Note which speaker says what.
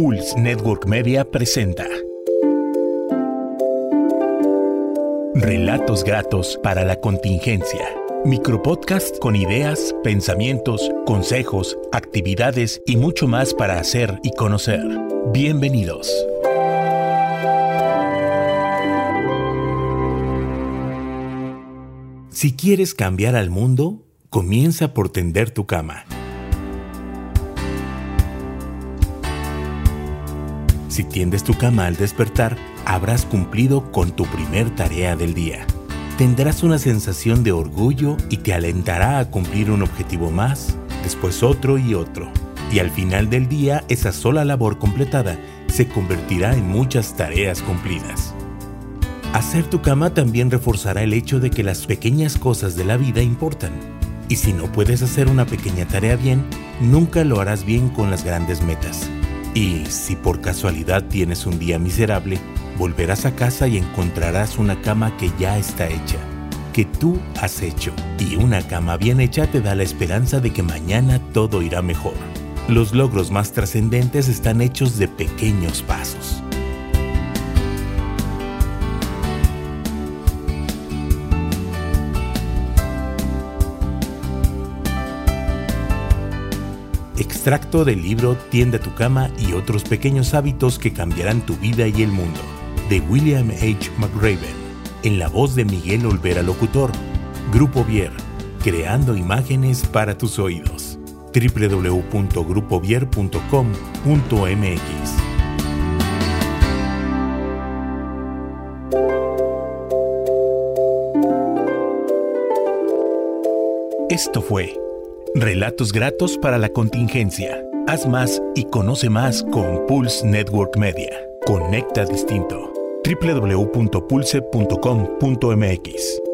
Speaker 1: Pulse Network Media presenta Relatos gratos para la contingencia. Micropodcast con ideas, pensamientos, consejos, actividades y mucho más para hacer y conocer. Bienvenidos. Si quieres cambiar al mundo, comienza por tender tu cama. Si tiendes tu cama al despertar, habrás cumplido con tu primer tarea del día. Tendrás una sensación de orgullo y te alentará a cumplir un objetivo más, después otro y otro. Y al final del día, esa sola labor completada se convertirá en muchas tareas cumplidas. Hacer tu cama también reforzará el hecho de que las pequeñas cosas de la vida importan. Y si no puedes hacer una pequeña tarea bien, nunca lo harás bien con las grandes metas. Y si por casualidad tienes un día miserable, volverás a casa y encontrarás una cama que ya está hecha, que tú has hecho. Y una cama bien hecha te da la esperanza de que mañana todo irá mejor. Los logros más trascendentes están hechos de pequeños pasos. Extracto del libro Tiende tu cama y otros pequeños hábitos que cambiarán tu vida y el mundo, de William H. McRaven, en la voz de Miguel Olvera Locutor, Grupo Vier, creando imágenes para tus oídos. www.grupovier.com.mx Esto fue Relatos gratos para la contingencia. Haz más y conoce más con Pulse Network Media. Conecta distinto. www.pulse.com.mx